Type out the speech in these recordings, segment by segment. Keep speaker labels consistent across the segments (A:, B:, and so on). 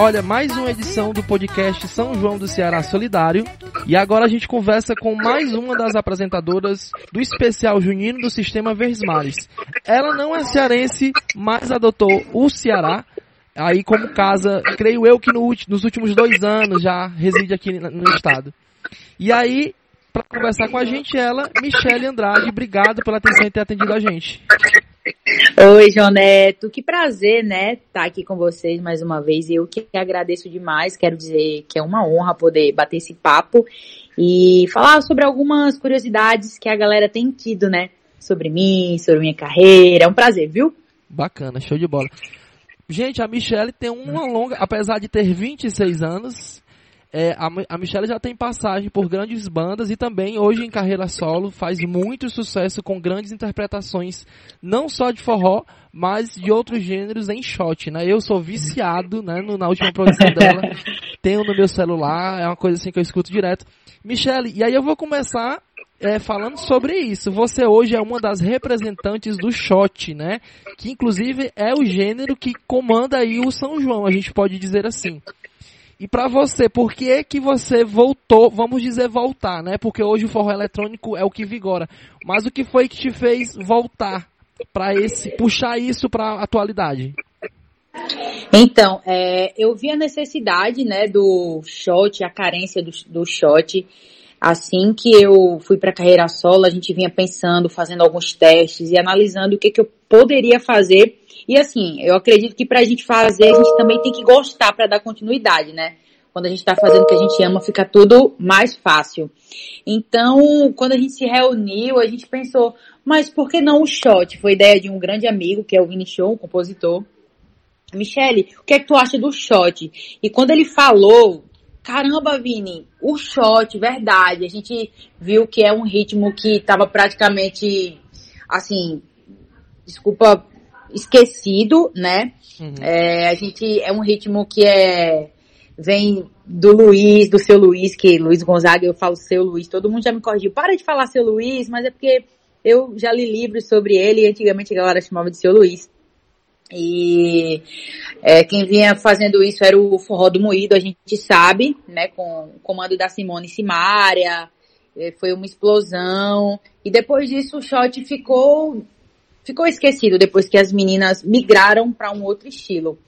A: Olha, mais uma edição do podcast São João do Ceará Solidário. E agora a gente conversa com mais uma das apresentadoras do especial junino do Sistema Versmares. Ela não é cearense, mas adotou o Ceará. Aí como casa, creio eu que no, nos últimos dois anos já reside aqui no estado. E aí, para conversar com a gente, ela, Michele Andrade. Obrigado pela atenção e ter atendido a gente.
B: Oi, João Neto. Que prazer, né, estar tá aqui com vocês mais uma vez. Eu que agradeço demais. Quero dizer que é uma honra poder bater esse papo e falar sobre algumas curiosidades que a galera tem tido, né? Sobre mim, sobre minha carreira. É um prazer, viu?
A: Bacana, show de bola. Gente, a Michelle tem uma longa, apesar de ter 26 anos, é, a, a Michelle já tem passagem por grandes bandas e também hoje em carreira solo faz muito sucesso com grandes interpretações, não só de forró, mas de outros gêneros em shot, né? Eu sou viciado, né, no, na última produção dela, tenho no meu celular, é uma coisa assim que eu escuto direto. Michelle, e aí eu vou começar é, falando sobre isso. Você hoje é uma das representantes do shot, né? Que inclusive é o gênero que comanda aí o São João, a gente pode dizer assim. E para você, por que é que você voltou, vamos dizer voltar, né? Porque hoje o forró eletrônico é o que vigora. Mas o que foi que te fez voltar para esse, puxar isso para a atualidade?
B: Então, é, eu vi a necessidade, né, do shot, a carência do, do shot. Assim que eu fui para a carreira solo, a gente vinha pensando, fazendo alguns testes e analisando o que, que eu poderia fazer e assim, eu acredito que pra gente fazer, a gente também tem que gostar para dar continuidade, né? Quando a gente tá fazendo o que a gente ama, fica tudo mais fácil. Então, quando a gente se reuniu, a gente pensou, mas por que não o shot? Foi ideia de um grande amigo, que é o Vini Show, um compositor. Michele, o que é que tu acha do shot? E quando ele falou, caramba, Vini, o shot, verdade, a gente viu que é um ritmo que estava praticamente, assim, desculpa esquecido, né? Uhum. É, a gente é um ritmo que é vem do Luiz, do seu Luiz, que Luiz Gonzaga, eu falo seu Luiz, todo mundo já me corrigiu, para de falar seu Luiz, mas é porque eu já li livros sobre ele e antigamente a galera chamava de seu Luiz. E é, quem vinha fazendo isso era o Forró do Moído, a gente sabe, né, com o comando da Simone Simária, é, foi uma explosão, e depois disso o shot ficou ficou esquecido depois que as meninas migraram para um outro estilo.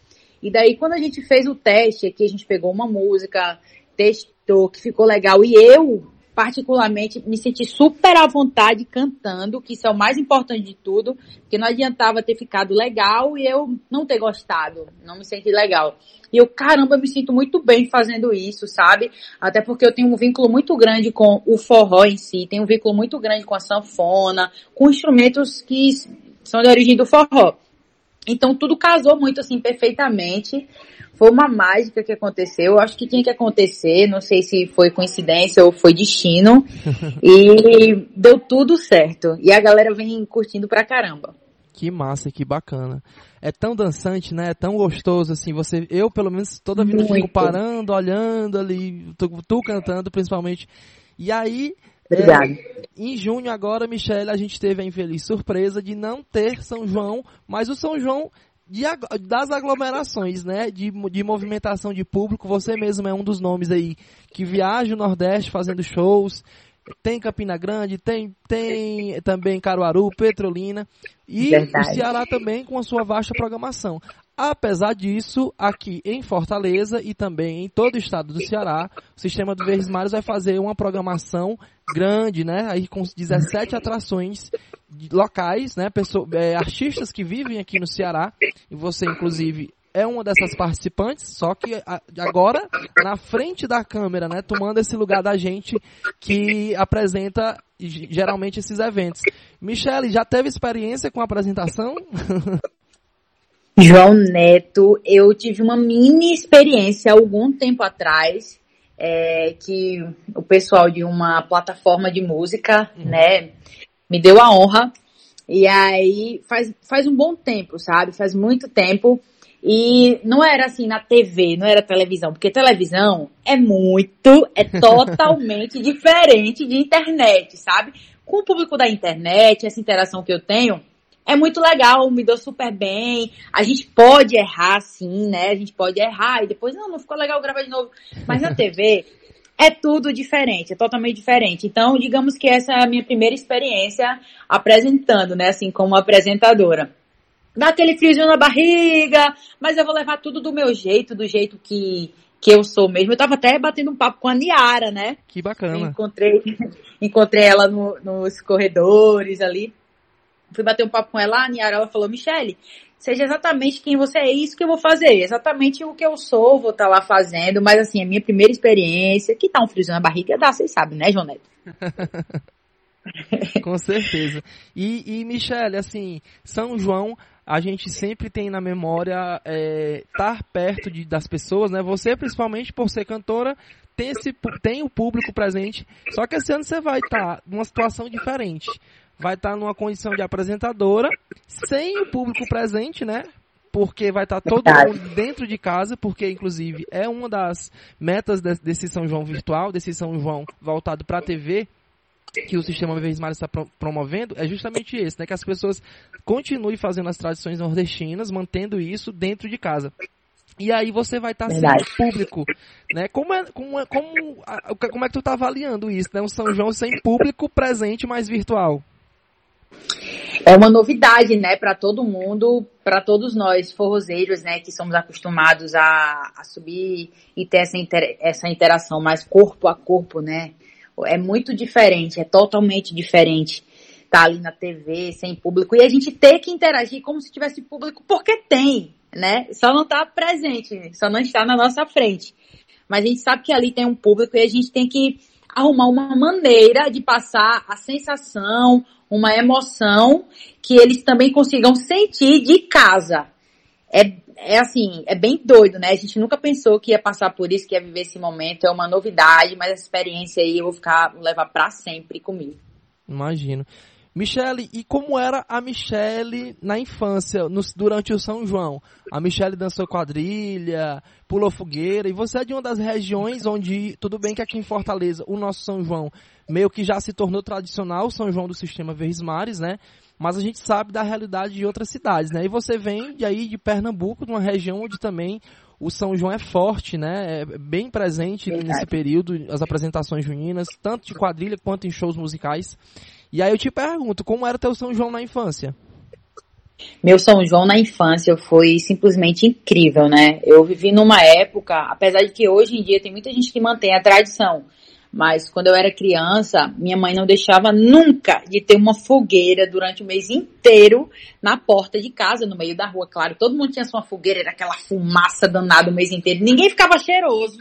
B: E daí quando a gente fez o teste aqui, a gente pegou uma música, testou, que ficou legal, e eu, particularmente, me senti super à vontade cantando, que isso é o mais importante de tudo, porque não adiantava ter ficado legal e eu não ter gostado, não me senti legal. E eu, caramba, me sinto muito bem fazendo isso, sabe? Até porque eu tenho um vínculo muito grande com o forró em si, tenho um vínculo muito grande com a sanfona, com instrumentos que são de origem do forró. Então tudo casou muito assim perfeitamente. Foi uma mágica que aconteceu. Eu acho que tinha que acontecer. Não sei se foi coincidência ou foi destino. e deu tudo certo. E a galera vem curtindo pra caramba.
A: Que massa, que bacana. É tão dançante, né? É tão gostoso, assim, você, eu pelo menos toda vida Muito. fico parando, olhando ali, tu, tu cantando principalmente. E aí,
B: Obrigado.
A: É, em junho agora, Michelle, a gente teve a infeliz surpresa de não ter São João, mas o São João de, das aglomerações, né? De, de movimentação de público. Você mesmo é um dos nomes aí que viaja o Nordeste fazendo shows. Tem Campina Grande, tem, tem também Caruaru, Petrolina e Verdade. o Ceará também com a sua vasta programação. Apesar disso, aqui em Fortaleza e também em todo o estado do Ceará, o sistema do Verdes Mares vai fazer uma programação grande, né? Aí com 17 atrações locais, né? Pessoa, é, artistas que vivem aqui no Ceará. E você, inclusive, é uma dessas participantes, só que agora na frente da câmera, né? Tomando esse lugar da gente que apresenta geralmente esses eventos. Michele, já teve experiência com a apresentação?
B: João Neto, eu tive uma mini experiência algum tempo atrás, é, que o pessoal de uma plataforma de música, uhum. né, me deu a honra. E aí faz, faz um bom tempo, sabe? Faz muito tempo. E não era assim na TV, não era televisão, porque televisão é muito, é totalmente diferente de internet, sabe? Com o público da internet, essa interação que eu tenho, é muito legal, me deu super bem. A gente pode errar sim, né? A gente pode errar e depois, não, não ficou legal gravar de novo. Mas na TV é tudo diferente, é totalmente diferente. Então, digamos que essa é a minha primeira experiência apresentando, né? Assim, como apresentadora. Dá aquele friozinho na barriga, mas eu vou levar tudo do meu jeito, do jeito que, que eu sou mesmo. Eu tava até batendo um papo com a Niara, né?
A: Que bacana.
B: encontrei, encontrei ela no, nos corredores ali. Fui bater um papo com ela, a Niara, ela falou, Michele, seja exatamente quem você é, isso que eu vou fazer. Exatamente o que eu sou, vou estar tá lá fazendo. Mas assim, a minha primeira experiência, que tá um friozinho na barriga, dá, vocês sabem, né, João Neto?
A: Com certeza. E, e Michele, assim, São João, a gente sempre tem na memória é, estar perto de, das pessoas, né? Você, principalmente por ser cantora, tem, esse, tem o público presente. Só que esse ano você vai estar tá numa situação diferente. Vai estar tá numa condição de apresentadora, sem o público presente, né? porque vai estar tá todo mundo dentro de casa, porque inclusive é uma das metas desse São João virtual, desse São João voltado para a TV, que o sistema Viver Mar está promovendo é justamente esse, né? Que as pessoas continuem fazendo as tradições nordestinas, mantendo isso dentro de casa. E aí você vai estar sendo público, né? Como é, como é, como, como é que tu está avaliando isso, né? Um São João sem público presente, mas virtual.
B: É uma novidade, né, para todo mundo, para todos nós forrozeiros, né, que somos acostumados a, a subir e ter essa, inter, essa interação mais corpo a corpo, né, é muito diferente, é totalmente diferente estar tá ali na TV, sem público, e a gente ter que interagir como se tivesse público, porque tem, né? Só não está presente, só não está na nossa frente. Mas a gente sabe que ali tem um público e a gente tem que arrumar uma maneira de passar a sensação, uma emoção que eles também consigam sentir de casa. É, é assim, é bem doido, né? A gente nunca pensou que ia passar por isso, que ia viver esse momento. É uma novidade, mas essa experiência aí eu vou ficar, vou levar para sempre comigo.
A: Imagino. Michele, e como era a Michele na infância, no, durante o São João? A Michele dançou quadrilha, pulou fogueira, e você é de uma das regiões onde, tudo bem que aqui em Fortaleza, o nosso São João meio que já se tornou tradicional, o São João do Sistema Verdes Mares, né? mas a gente sabe da realidade de outras cidades, né? E você vem de aí de Pernambuco, de uma região onde também o São João é forte, né? É bem presente Verdade. nesse período, as apresentações juninas, tanto de quadrilha quanto em shows musicais. E aí eu te pergunto, como era teu São João na infância?
B: Meu São João na infância foi simplesmente incrível, né? Eu vivi numa época, apesar de que hoje em dia tem muita gente que mantém a tradição, mas quando eu era criança, minha mãe não deixava nunca de ter uma fogueira durante o mês inteiro na porta de casa, no meio da rua. Claro, todo mundo tinha sua fogueira, era aquela fumaça danada o mês inteiro. Ninguém ficava cheiroso,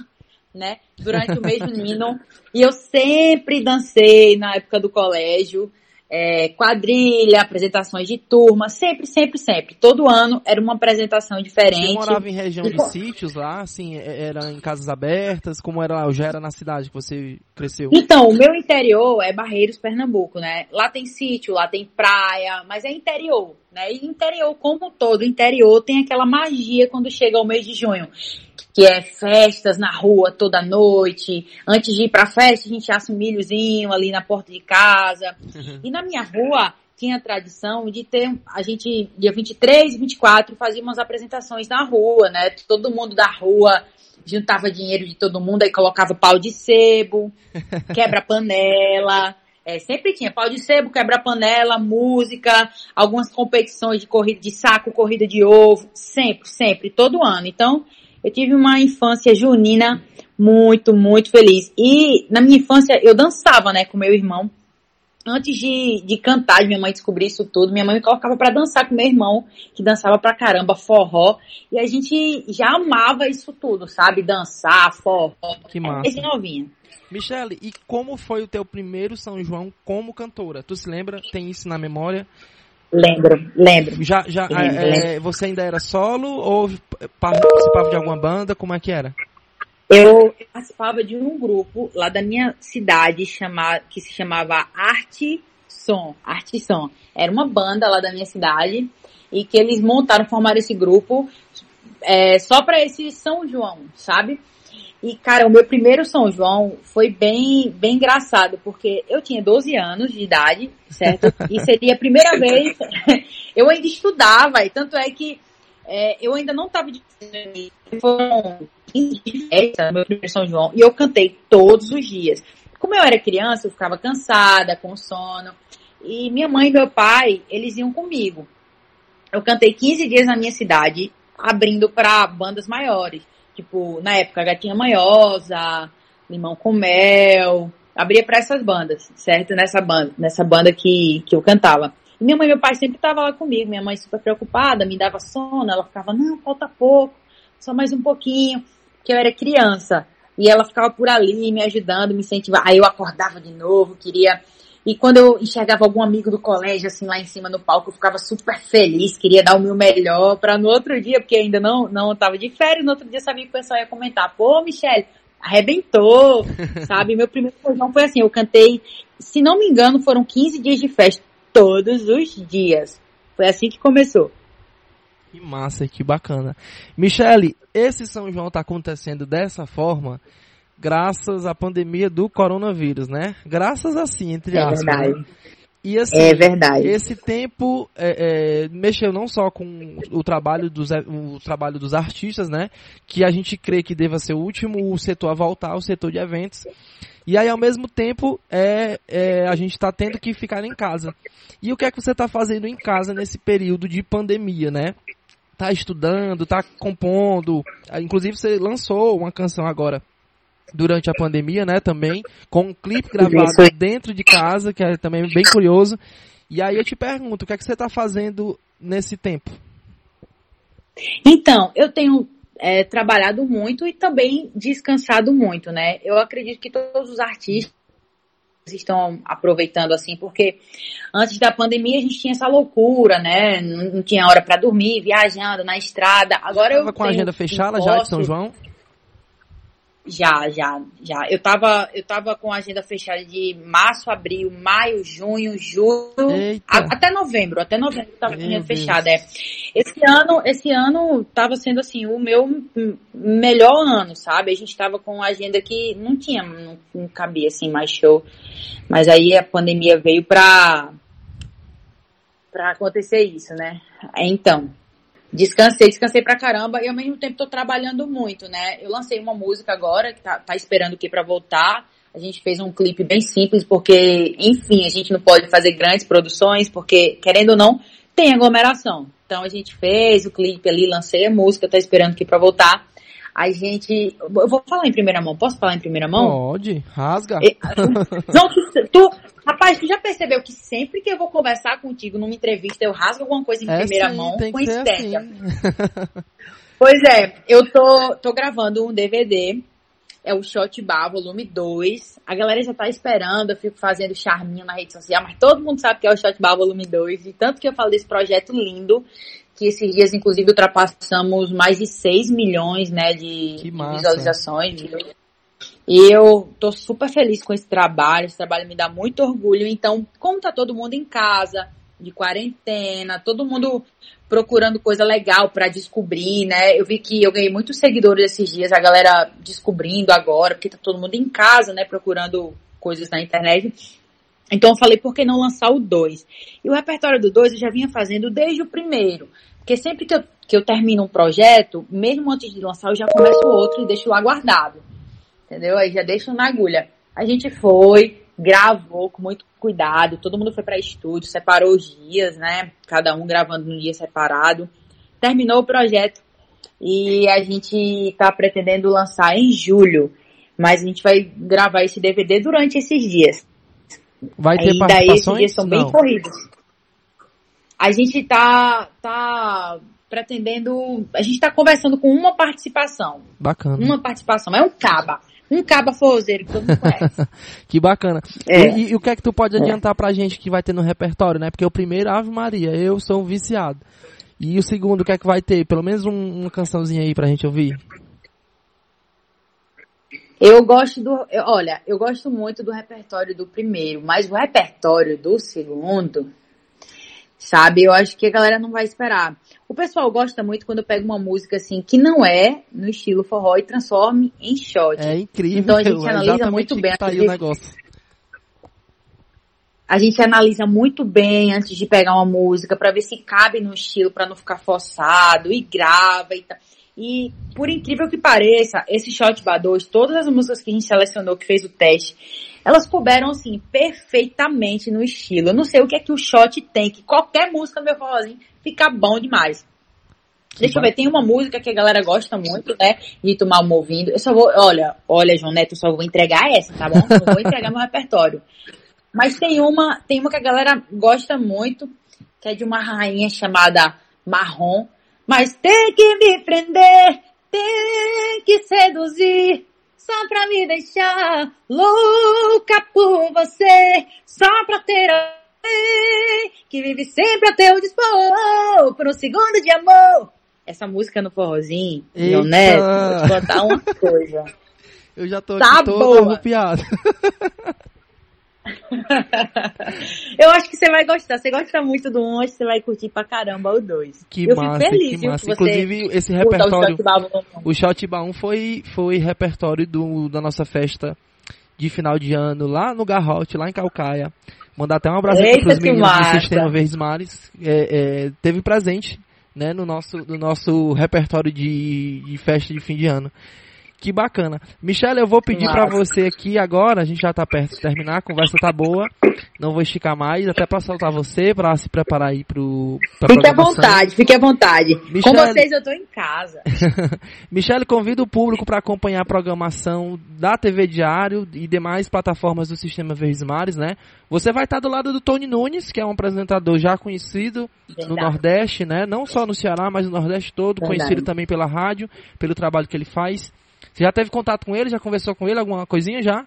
B: né? Durante o mês junino. E eu sempre dancei na época do colégio é, quadrilha, apresentações de turma, sempre, sempre, sempre. Todo ano era uma apresentação diferente. Você
A: morava em região de sítios lá, assim, é, era em casas abertas, como era, já era na cidade que você cresceu?
B: Então, o meu interior é Barreiros, Pernambuco, né? Lá tem sítio, lá tem praia, mas é interior, né? E interior como todo, interior tem aquela magia quando chega o mês de junho que é festas na rua toda noite. Antes de ir pra festa, a gente assa um milhozinho ali na porta de casa. Uhum. E na minha rua tinha a tradição de ter, a gente, dia 23 e 24, fazíamos apresentações na rua, né? Todo mundo da rua juntava dinheiro de todo mundo, aí colocava pau de sebo, quebra-panela. É, sempre tinha pau de sebo, quebra-panela, música, algumas competições de corrida de saco, corrida de ovo, sempre, sempre, todo ano. Então, eu tive uma infância junina muito, muito feliz. E na minha infância eu dançava, né, com meu irmão. Antes de, de cantar, de minha mãe descobrir isso tudo, minha mãe me colocava para dançar com meu irmão, que dançava pra caramba, forró. E a gente já amava isso tudo, sabe? Dançar, forró.
A: Que massa. Desde novinha. Michele, e como foi o teu primeiro São João como cantora? Tu se lembra? Tem isso na memória?
B: Lembro, lembro.
A: Já, já, lembro, é, lembro. você ainda era solo ou participava de alguma banda? Como é que era?
B: Eu participava de um grupo lá da minha cidade que se chamava Arte Som. Arte Som. Era uma banda lá da minha cidade e que eles montaram, formaram esse grupo é, só para esse São João, sabe? E, cara, o meu primeiro São João foi bem, bem engraçado, porque eu tinha 12 anos de idade, certo? E seria a primeira vez, eu ainda estudava, e tanto é que é, eu ainda não estava de foram 15 de festa, meu primeiro São João, e eu cantei todos os dias. Como eu era criança, eu ficava cansada, com sono, e minha mãe e meu pai, eles iam comigo. Eu cantei 15 dias na minha cidade, abrindo para bandas maiores. Tipo, na época, Gatinha Manhosa, Limão com Mel, abria para essas bandas, certo? Nessa banda, nessa banda que, que eu cantava. E minha mãe e meu pai sempre estavam lá comigo, minha mãe super preocupada, me dava sono, ela ficava, não, falta pouco, só mais um pouquinho, porque eu era criança. E ela ficava por ali me ajudando, me incentivando. Aí eu acordava de novo, queria. E quando eu enxergava algum amigo do colégio, assim, lá em cima no palco, eu ficava super feliz, queria dar o meu melhor para no outro dia, porque ainda não, não tava de férias, no outro dia sabia que o pessoal ia comentar, pô, Michelle, arrebentou, sabe? Meu primeiro São foi assim, eu cantei, se não me engano, foram 15 dias de festa, todos os dias. Foi assim que começou.
A: Que massa, que bacana. Michele, esse São João está acontecendo dessa forma graças à pandemia do coronavírus, né? Graças assim, entre
B: é
A: aspas.
B: Verdade.
A: Né? E assim,
B: é verdade.
A: esse tempo é, é, mexeu não só com o trabalho, dos, o trabalho dos artistas, né? Que a gente crê que deva ser o último setor a voltar, o setor de eventos. E aí, ao mesmo tempo, é, é a gente está tendo que ficar em casa. E o que é que você está fazendo em casa nesse período de pandemia, né? Tá estudando, tá compondo. Inclusive, você lançou uma canção agora durante a pandemia, né, também, com um clipe gravado dentro de casa, que é também bem curioso. E aí eu te pergunto, o que é que você está fazendo nesse tempo?
B: Então, eu tenho é, trabalhado muito e também descansado muito, né? Eu acredito que todos os artistas estão aproveitando assim, porque antes da pandemia a gente tinha essa loucura, né? Não, não tinha hora para dormir, viajando na estrada. Agora eu
A: com a agenda fechada já de São João?
B: Já, já, já. Eu tava, eu tava com a agenda fechada de março, abril, maio, junho, julho, a, até novembro, até novembro tava com a agenda fechada, é. Esse ano, esse ano tava sendo assim, o meu melhor ano, sabe? A gente tava com a agenda que não tinha, não, não cabia assim mais show. Mas aí a pandemia veio pra, pra acontecer isso, né? Então, Descansei, descansei pra caramba e ao mesmo tempo tô trabalhando muito, né? Eu lancei uma música agora que tá, tá esperando aqui para voltar. A gente fez um clipe bem simples porque, enfim, a gente não pode fazer grandes produções porque, querendo ou não, tem aglomeração. Então a gente fez o clipe ali, lancei a música, tá esperando aqui para voltar. A gente. Eu vou falar em primeira mão. Posso falar em primeira mão?
A: Pode, rasga.
B: João, tu, rapaz, tu já percebeu que sempre que eu vou conversar contigo numa entrevista, eu rasgo alguma coisa em é primeira sim, mão? Coincidência. Assim. pois é, eu tô, tô gravando um DVD. É o Shot Bar Volume 2. A galera já tá esperando, eu fico fazendo charminho na rede social, mas todo mundo sabe que é o Shot Bar Volume 2. E tanto que eu falo desse projeto lindo que esses dias, inclusive, ultrapassamos mais de 6 milhões, né, de, de visualizações. E eu tô super feliz com esse trabalho, esse trabalho me dá muito orgulho. Então, como tá todo mundo em casa, de quarentena, todo mundo procurando coisa legal para descobrir, né? Eu vi que eu ganhei muitos seguidores esses dias, a galera descobrindo agora, porque tá todo mundo em casa, né, procurando coisas na internet. Então eu falei, por que não lançar o 2? E o repertório do 2 eu já vinha fazendo desde o primeiro. Porque sempre que eu, que eu termino um projeto, mesmo antes de lançar, eu já começo outro e deixo lá guardado. Entendeu? Aí já deixo na agulha. A gente foi, gravou com muito cuidado, todo mundo foi para estúdio, separou os dias, né? Cada um gravando num dia separado. Terminou o projeto e a gente tá pretendendo lançar em julho. Mas a gente vai gravar esse DVD durante esses dias.
A: Vai ter Ainda participações? esses
B: dias são bem Não. corridos. A gente tá, tá pretendendo. A gente tá conversando com uma participação.
A: Bacana.
B: Uma participação. É um caba. Um caba forrozeiro que todo mundo conhece.
A: que bacana. É. E, e, o que é que tu pode é. adiantar é. pra gente que vai ter no repertório, né? Porque o primeiro, Ave Maria, eu sou um viciado. E o segundo, o que é que vai ter? Pelo menos um, uma cançãozinha aí pra gente ouvir.
B: Eu gosto do. Eu, olha, eu gosto muito do repertório do primeiro, mas o repertório do segundo sabe? Eu acho que a galera não vai esperar. O pessoal gosta muito quando eu pego uma música assim que não é no estilo forró e transforme em shot.
A: É incrível.
B: Então a gente analisa muito bem.
A: Tá aí o negócio.
B: a gente analisa muito bem antes de pegar uma música para ver se cabe no estilo, para não ficar forçado e grava e tal. E por incrível que pareça, esse Shot Bar 2, todas as músicas que a gente selecionou, que fez o teste, elas couberam assim perfeitamente no estilo. Eu não sei o que é que o Shot tem, que qualquer música meu forrozinho fica bom demais. Deixa eu ver, tem uma música que a galera gosta muito, né? De tomar um ouvindo. Eu só vou, olha, olha, João Neto, eu só vou entregar essa, tá bom? Não vou entregar meu repertório. Mas tem uma, tem uma que a galera gosta muito, que é de uma rainha chamada Marrom. Mas tem que me prender, tem que seduzir, só pra me deixar louca por você, só pra ter alguém que vive sempre a teu dispor, por um segundo de amor. Essa música no forrozinho, João Neto, vou te contar uma coisa.
A: Eu já tô
B: Tá
A: todo arrupiado.
B: Eu acho que você vai gostar. Você gosta muito do um, acho que você vai curtir pra caramba o dois.
A: Que
B: eu
A: massa,
B: fico feliz,
A: que
B: viu,
A: massa.
B: que
A: Inclusive, esse repertório, o Shot Bar 1 foi, foi repertório do, da nossa festa de final de ano lá no Garrote, lá em Calcaia. Mandar até um abraço pros
B: que
A: meninos do. Sistema Verdes Mares. É, é, teve presente, né, no nosso, no nosso repertório de, de festa de fim de ano. Que bacana. Michelle, eu vou pedir pra você aqui agora, a gente já tá perto de terminar, a conversa tá boa. Não vou esticar mais, até pra soltar você, pra se preparar aí pro,
B: Fique à vontade, fique à vontade. Com
A: Michele-
B: vocês eu tô em casa.
A: Michele, convida o público para acompanhar a programação da TV Diário e demais plataformas do Sistema Verdes Mares, né? Você vai estar do lado do Tony Nunes, que é um apresentador já conhecido no
B: Verdade.
A: Nordeste, né? Não só no Ceará, mas no Nordeste todo,
B: Verdade.
A: conhecido também pela rádio, pelo trabalho que ele faz. Você já teve contato com ele? Já conversou com ele? Alguma coisinha já?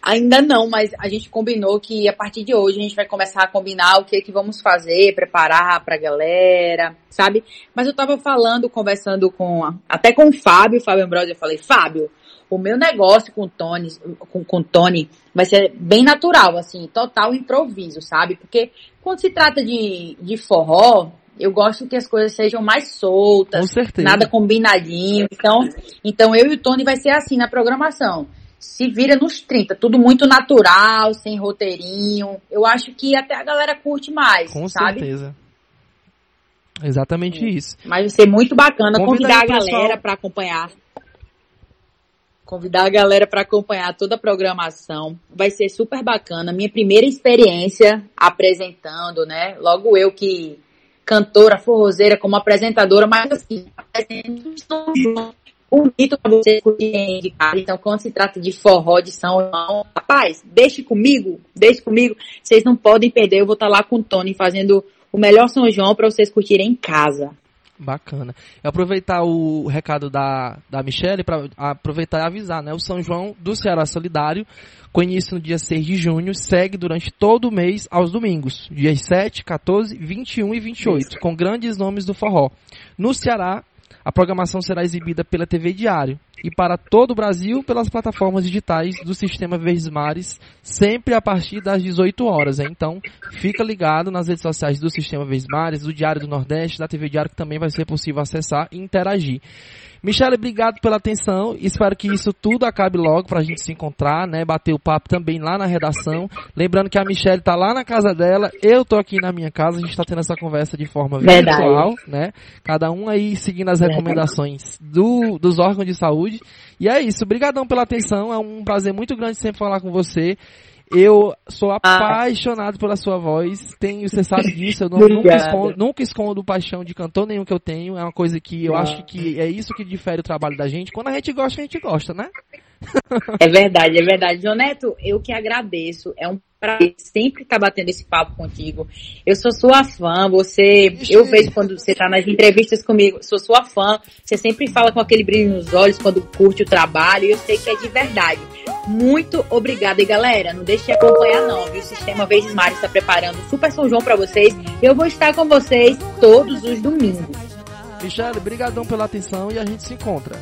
B: Ainda não, mas a gente combinou que a partir de hoje a gente vai começar a combinar o que que vamos fazer, preparar pra galera, sabe? Mas eu tava falando, conversando com, até com o Fábio, Fábio Ambrosio, eu falei, Fábio, o meu negócio com o Tony, com, com Tony vai ser bem natural, assim, total improviso, sabe? Porque quando se trata de, de forró, eu gosto que as coisas sejam mais soltas,
A: Com certeza.
B: nada combinadinho. Então, então eu e o Tony vai ser assim na programação. Se vira nos 30, tudo muito natural, sem roteirinho. Eu acho que até a galera curte mais,
A: Com
B: sabe?
A: certeza. Exatamente isso.
B: Mas vai ser muito bacana
A: Convida
B: convidar
A: o
B: a galera para acompanhar. Convidar a galera para acompanhar toda a programação. Vai ser super bacana. Minha primeira experiência apresentando, né? Logo eu que cantora, forrozeira, como apresentadora, mas assim, bonito para curtirem de casa. Então, quando se trata de forró de São João, rapaz, deixe comigo, deixe comigo. Vocês não podem perder. Eu vou estar lá com o Tony fazendo o melhor São João para vocês curtirem em casa.
A: Bacana. Aproveitar o recado da, da Michelle para aproveitar e avisar, né? O São João do Ceará Solidário, com início no dia 6 de junho, segue durante todo o mês aos domingos, dias 7, 14, 21 e 28, com grandes nomes do forró. No Ceará, a programação será exibida pela TV Diário e para todo o Brasil pelas plataformas digitais do Sistema Verdes Mares, sempre a partir das 18 horas. Então, fica ligado nas redes sociais do Sistema Verdes Mares, do Diário do Nordeste, da TV Diário, que também vai ser possível acessar e interagir. Michele, obrigado pela atenção. Espero que isso tudo acabe logo pra gente se encontrar, né? Bater o papo também lá na redação. Lembrando que a Michelle tá lá na casa dela, eu tô aqui na minha casa, a gente tá tendo essa conversa de forma
B: Verdade.
A: virtual, né? Cada um aí seguindo as recomendações do, dos órgãos de saúde. E é isso, obrigadão pela atenção, é um prazer muito grande sempre falar com você. Eu sou apaixonado pela sua voz, tenho, você sabe disso, eu não- nunca, escondo, nunca escondo paixão de cantor nenhum que eu tenho, é uma coisa que eu
B: Ah.
A: acho que é isso que difere o trabalho da gente. Quando a gente gosta, a gente gosta, né?
B: É verdade, é verdade. João Neto, eu que agradeço. É um prazer sempre estar batendo esse papo contigo. Eu sou sua fã, você. Eu vejo quando você está nas entrevistas comigo, sou sua fã. Você sempre fala com aquele brilho nos olhos quando curte o trabalho, e eu sei que é de verdade. Muito obrigada. E galera, não deixe de acompanhar, não, viu? O Sistema Verdes Mares está preparando o Super São João para vocês. Eu vou estar com vocês todos os domingos.
A: Michele, brigadão pela atenção e a gente se encontra.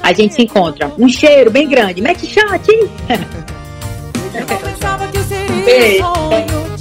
B: A gente se encontra. Um cheiro bem grande. Mete shot!
C: Eu não pensava que seria
B: Beijo.
C: sonho